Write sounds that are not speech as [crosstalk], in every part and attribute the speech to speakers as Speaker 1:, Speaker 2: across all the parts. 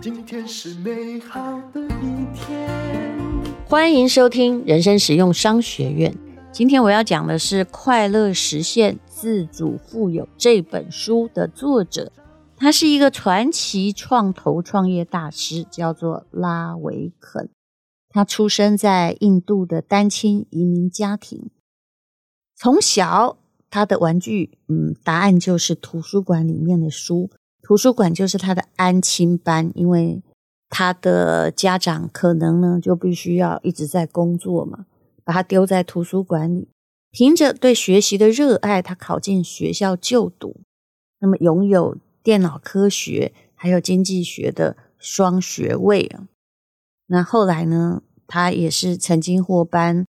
Speaker 1: 今天是美好的一天。
Speaker 2: 欢迎收听人生实用商学院。今天我要讲的是《快乐实现自主富有》这本书的作者，他是一个传奇创投创业大师，叫做拉维肯。他出生在印度的单亲移民家庭，从小他的玩具，嗯，答案就是图书馆里面的书。图书馆就是他的安亲班，因为他的家长可能呢就必须要一直在工作嘛，把他丢在图书馆里。凭着对学习的热爱，他考进学校就读，那么拥有电脑科学还有经济学的双学位啊。那后来呢，他也是曾经获颁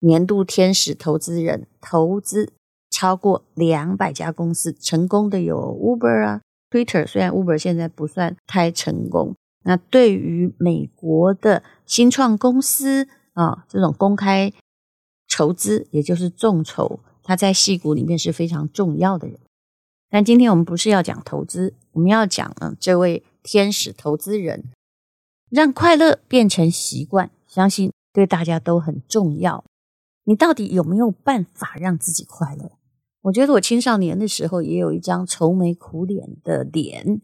Speaker 2: 年度天使投资人，投资超过两百家公司，成功的有 Uber 啊。Twitter 虽然 Uber 现在不算太成功，那对于美国的新创公司啊，这种公开筹资，也就是众筹，它在戏骨里面是非常重要的人。但今天我们不是要讲投资，我们要讲呢，这位天使投资人让快乐变成习惯，相信对大家都很重要。你到底有没有办法让自己快乐？我觉得我青少年的时候也有一张愁眉苦脸的脸，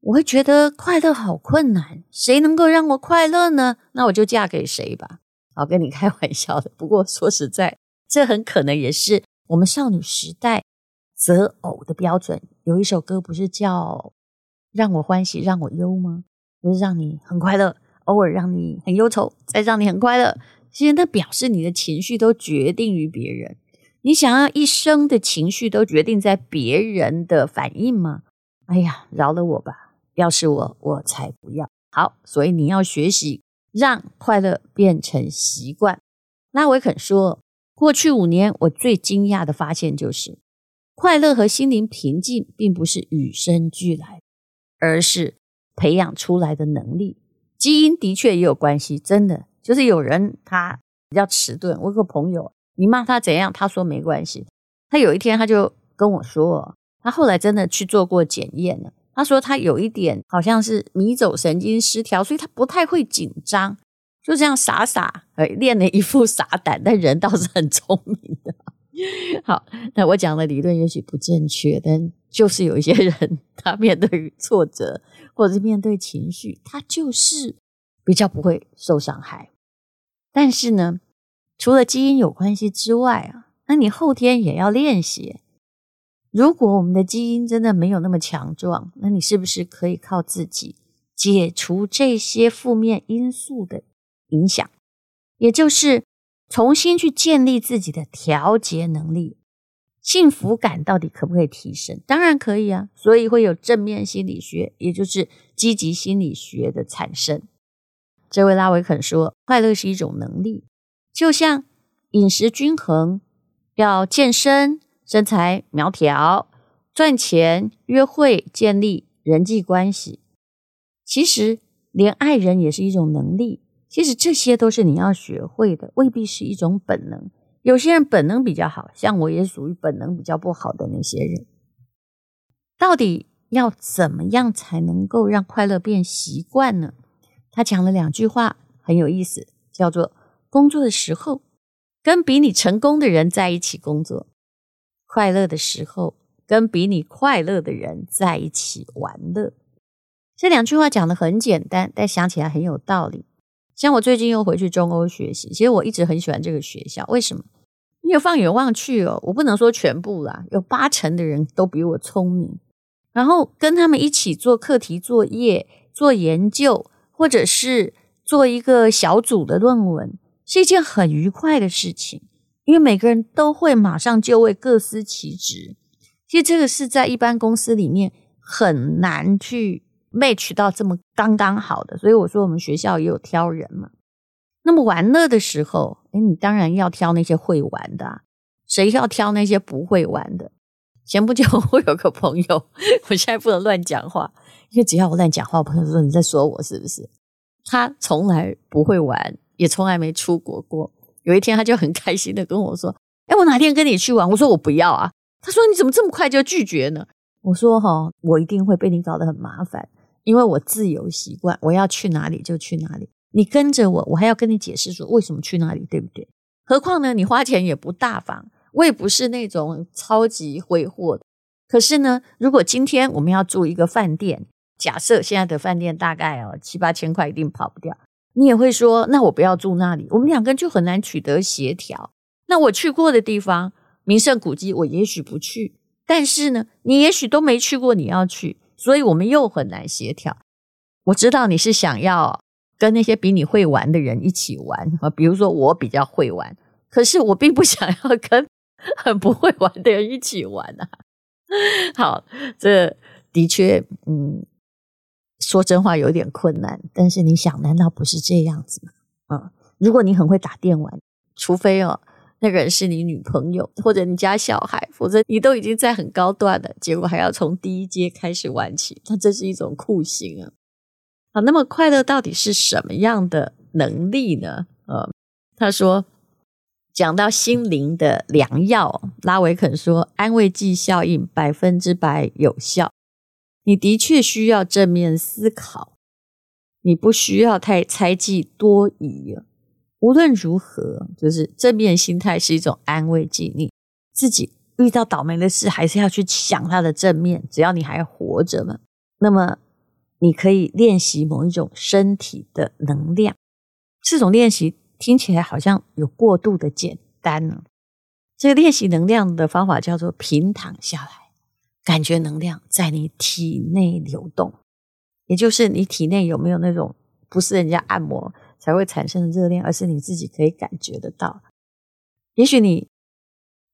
Speaker 2: 我会觉得快乐好困难，谁能够让我快乐呢？那我就嫁给谁吧。好，跟你开玩笑的。不过说实在，这很可能也是我们少女时代择偶的标准。有一首歌不是叫“让我欢喜让我忧”吗？就是让你很快乐，偶尔让你很忧愁，再让你很快乐。其实那表示你的情绪都决定于别人。你想要一生的情绪都决定在别人的反应吗？哎呀，饶了我吧！要是我，我才不要。好，所以你要学习让快乐变成习惯。拉维肯说，过去五年我最惊讶的发现就是，快乐和心灵平静并不是与生俱来，而是培养出来的能力。基因的确也有关系，真的就是有人他比较迟钝。我有个朋友。你骂他怎样？他说没关系。他有一天他就跟我说，他后来真的去做过检验了。他说他有一点好像是迷走神经失调，所以他不太会紧张，就这样傻傻呃练了一副傻胆，但人倒是很聪明的。[laughs] 好，那我讲的理论也许不正确，但就是有一些人他面对挫折或者是面对情绪，他就是比较不会受伤害。但是呢，除了基因有关系之外啊，那你后天也要练习。如果我们的基因真的没有那么强壮，那你是不是可以靠自己解除这些负面因素的影响？也就是重新去建立自己的调节能力，幸福感到底可不可以提升？当然可以啊，所以会有正面心理学，也就是积极心理学的产生。这位拉维肯说，快乐是一种能力。就像饮食均衡，要健身、身材苗条、赚钱、约会、建立人际关系。其实，连爱人也是一种能力。其实这些都是你要学会的，未必是一种本能。有些人本能比较好，像我也属于本能比较不好的那些人。到底要怎么样才能够让快乐变习惯呢？他讲了两句话，很有意思，叫做。工作的时候，跟比你成功的人在一起工作；快乐的时候，跟比你快乐的人在一起玩乐。这两句话讲得很简单，但想起来很有道理。像我最近又回去中欧学习，其实我一直很喜欢这个学校。为什么？因为放眼望去哦，我不能说全部啦，有八成的人都比我聪明。然后跟他们一起做课题作业、做研究，或者是做一个小组的论文。是一件很愉快的事情，因为每个人都会马上就位，各司其职。其实这个是在一般公司里面很难去 match 到这么刚刚好的，所以我说我们学校也有挑人嘛。那么玩乐的时候，哎，你当然要挑那些会玩的，谁要挑那些不会玩的？前不久 [laughs] 我有个朋友，我现在不能乱讲话，因为只要我乱讲话，我朋友说你在说我是不是？他从来不会玩。也从来没出国过。有一天，他就很开心的跟我说：“哎，我哪天跟你去玩？”我说：“我不要啊！他说：“你怎么这么快就拒绝呢？”我说：“哈，我一定会被你搞得很麻烦，因为我自由习惯，我要去哪里就去哪里。你跟着我，我还要跟你解释说为什么去哪里，对不对？何况呢，你花钱也不大方，我也不是那种超级挥霍的。可是呢，如果今天我们要住一个饭店，假设现在的饭店大概哦七八千块，一定跑不掉。你也会说，那我不要住那里，我们两个人就很难取得协调。那我去过的地方，名胜古迹，我也许不去。”但是呢，你也许都没去过，你要去，所以我们又很难协调。我知道你是想要跟那些比你会玩的人一起玩啊，比如说我比较会玩，可是我并不想要跟 [laughs] 很不会玩的人一起玩啊。[laughs] 好，这的确，嗯，说真话有点困难。但是你想，难道不是这样子吗？嗯，如果你很会打电玩，除非哦。那个人是你女朋友或者你家小孩，否则你都已经在很高段了，结果还要从第一阶开始玩起，那这是一种酷刑啊！好，那么快乐到底是什么样的能力呢？呃，他说，讲到心灵的良药，拉维肯说，安慰剂效应百分之百有效。你的确需要正面思考，你不需要太猜忌多疑。无论如何，就是正面心态是一种安慰剂。你自己遇到倒霉的事，还是要去想它的正面。只要你还活着嘛，那么你可以练习某一种身体的能量。这种练习听起来好像有过度的简单呢。这个练习能量的方法叫做平躺下来，感觉能量在你体内流动，也就是你体内有没有那种不是人家按摩。才会产生的热量，而是你自己可以感觉得到。也许你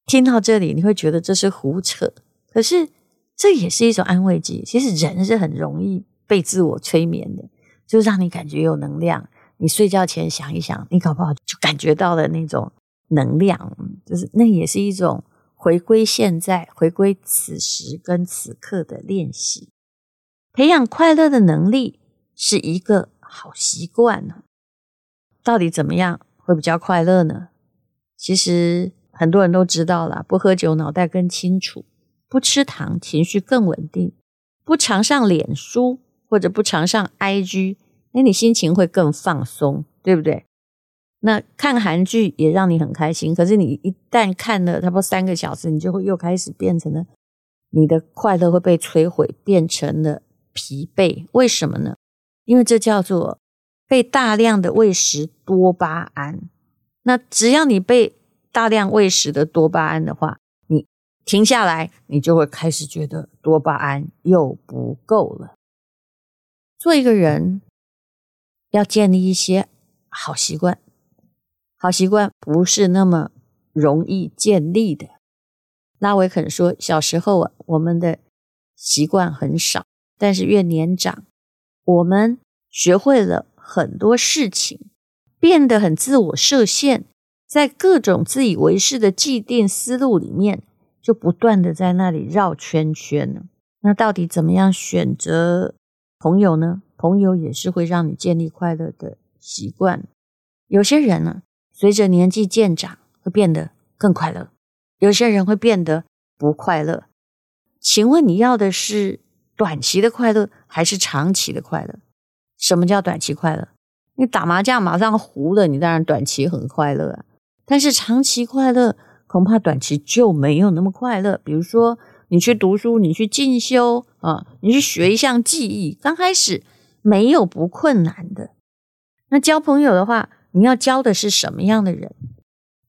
Speaker 2: 听到这里，你会觉得这是胡扯，可是这也是一种安慰剂。其实人是很容易被自我催眠的，就让你感觉有能量。你睡觉前想一想，你搞不好就感觉到了那种能量，就是那也是一种回归现在、回归此时跟此刻的练习。培养快乐的能力是一个好习惯呢。到底怎么样会比较快乐呢？其实很多人都知道了，不喝酒脑袋更清楚，不吃糖情绪更稳定，不常上脸书或者不常上 IG，那你心情会更放松，对不对？那看韩剧也让你很开心，可是你一旦看了差不多三个小时，你就会又开始变成了你的快乐会被摧毁，变成了疲惫。为什么呢？因为这叫做。被大量的喂食多巴胺，那只要你被大量喂食的多巴胺的话，你停下来，你就会开始觉得多巴胺又不够了。做一个人要建立一些好习惯，好习惯不是那么容易建立的。拉维肯说，小时候啊，我们的习惯很少，但是越年长，我们学会了。很多事情变得很自我设限，在各种自以为是的既定思路里面，就不断的在那里绕圈圈呢。那到底怎么样选择朋友呢？朋友也是会让你建立快乐的习惯。有些人呢，随着年纪渐长，会变得更快乐；有些人会变得不快乐。请问你要的是短期的快乐，还是长期的快乐？什么叫短期快乐？你打麻将马上胡了，你当然短期很快乐啊。但是长期快乐，恐怕短期就没有那么快乐。比如说，你去读书，你去进修啊，你去学一项技艺，刚开始没有不困难的。那交朋友的话，你要交的是什么样的人？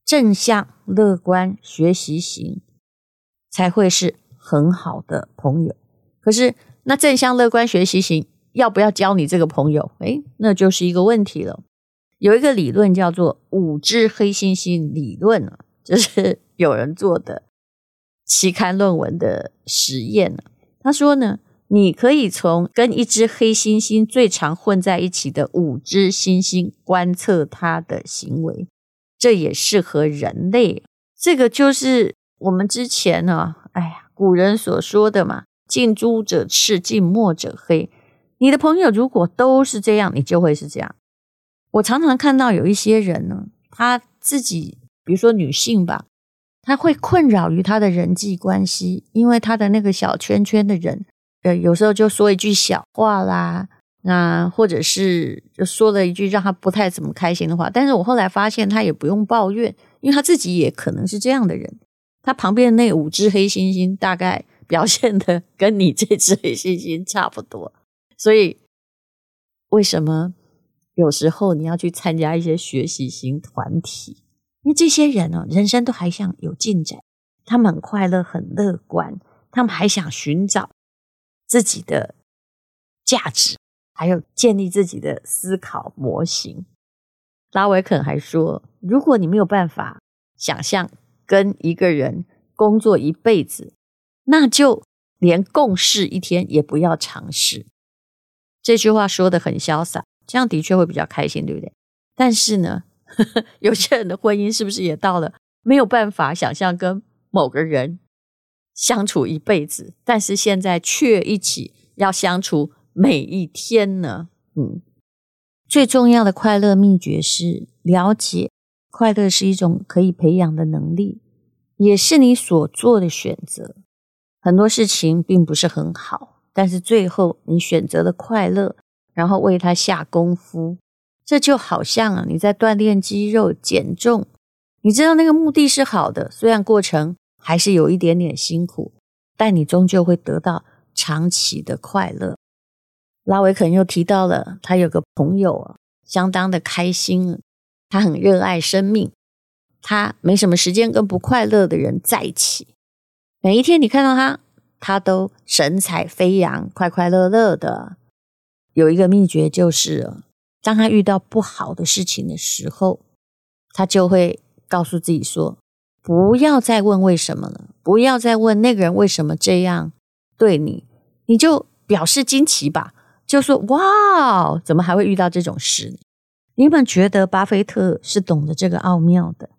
Speaker 2: 正向、乐观、学习型，才会是很好的朋友。可是，那正向、乐观、学习型。要不要交你这个朋友？诶，那就是一个问题了。有一个理论叫做“五只黑猩猩理论”啊，这是有人做的期刊论文的实验呢。他说呢，你可以从跟一只黑猩猩最常混在一起的五只猩猩观测它的行为，这也适合人类。这个就是我们之前呢，哎呀，古人所说的嘛，“近朱者赤，近墨者黑”。你的朋友如果都是这样，你就会是这样。我常常看到有一些人呢，他自己，比如说女性吧，他会困扰于他的人际关系，因为他的那个小圈圈的人，呃，有时候就说一句小话啦，那或者是就说了一句让他不太怎么开心的话。但是我后来发现，他也不用抱怨，因为他自己也可能是这样的人。他旁边那五只黑猩猩，大概 [laughs] 表现的跟你这只黑猩猩差不多。所以，为什么有时候你要去参加一些学习型团体？因为这些人呢，人生都还想有进展，他们很快乐、很乐观，他们还想寻找自己的价值，还有建立自己的思考模型。拉维肯还说，如果你没有办法想象跟一个人工作一辈子，那就连共事一天也不要尝试。这句话说的很潇洒，这样的确会比较开心，对不对？但是呢，呵 [laughs] 呵有些人的婚姻是不是也到了没有办法想象跟某个人相处一辈子，但是现在却一起要相处每一天呢？嗯，最重要的快乐秘诀是了解，快乐是一种可以培养的能力，也是你所做的选择。很多事情并不是很好，但是最后你选择了快乐，然后为它下功夫。这就好像啊，你在锻炼肌肉、减重，你知道那个目的是好的，虽然过程还是有一点点辛苦，但你终究会得到长期的快乐。拉维肯又提到了，他有个朋友，相当的开心，他很热爱生命，他没什么时间跟不快乐的人在一起。每一天你看到他，他都神采飞扬、快快乐乐的。有一个秘诀就是。当他遇到不好的事情的时候，他就会告诉自己说：“不要再问为什么了，不要再问那个人为什么这样对你，你就表示惊奇吧，就说‘哇，怎么还会遇到这种事呢？’你们觉得巴菲特是懂得这个奥妙的？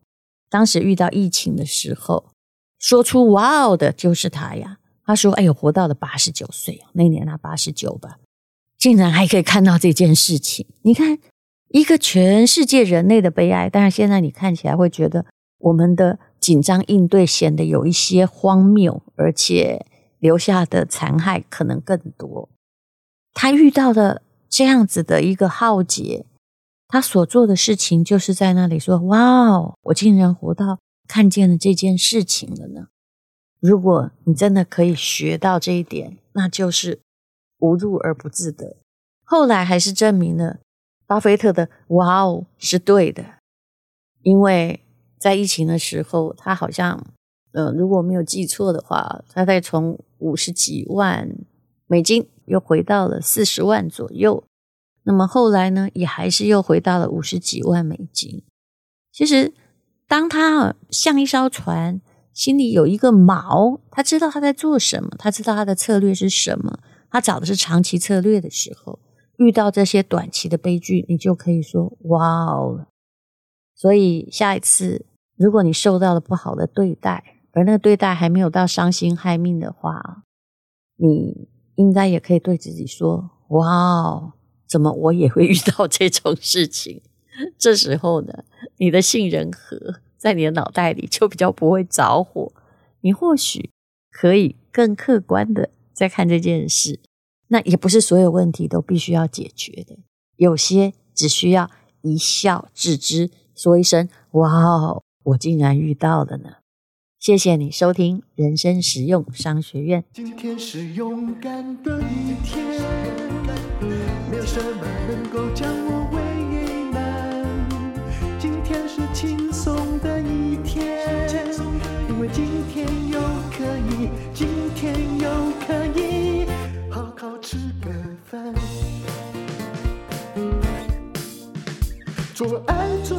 Speaker 2: 当时遇到疫情的时候，说出‘哇哦’的就是他呀。他说：‘哎呦，活到了八十九岁，那年他八十九吧。’竟然还可以看到这件事情，你看一个全世界人类的悲哀。但是现在你看起来会觉得我们的紧张应对显得有一些荒谬，而且留下的残害可能更多。他遇到了这样子的一个浩劫，他所做的事情就是在那里说：“哇哦，我竟然活到看见了这件事情了呢！”如果你真的可以学到这一点，那就是。无入而不自得，后来还是证明了巴菲特的“哇哦”是对的，因为在疫情的时候，他好像，呃，如果没有记错的话，他在从五十几万美金又回到了四十万左右，那么后来呢，也还是又回到了五十几万美金。其实，当他像一艘船，心里有一个锚，他知道他在做什么，他知道他的策略是什么。他找的是长期策略的时候，遇到这些短期的悲剧，你就可以说“哇哦”。所以下一次，如果你受到了不好的对待，而那个对待还没有到伤心害命的话，你应该也可以对自己说：“哇哦，怎么我也会遇到这种事情？” [laughs] 这时候呢，你的杏仁核在你的脑袋里就比较不会着火，你或许可以更客观的。在看这件事，那也不是所有问题都必须要解决的，有些只需要一笑置之，说一声“哇哦，我竟然遇到了呢！”谢谢你收听人生实用商学院。
Speaker 1: 今天是勇敢的一天，没有什么能够将我为难。今天是轻松的一天，因为今天又可以，今天又。可以好好吃个饭做爱做，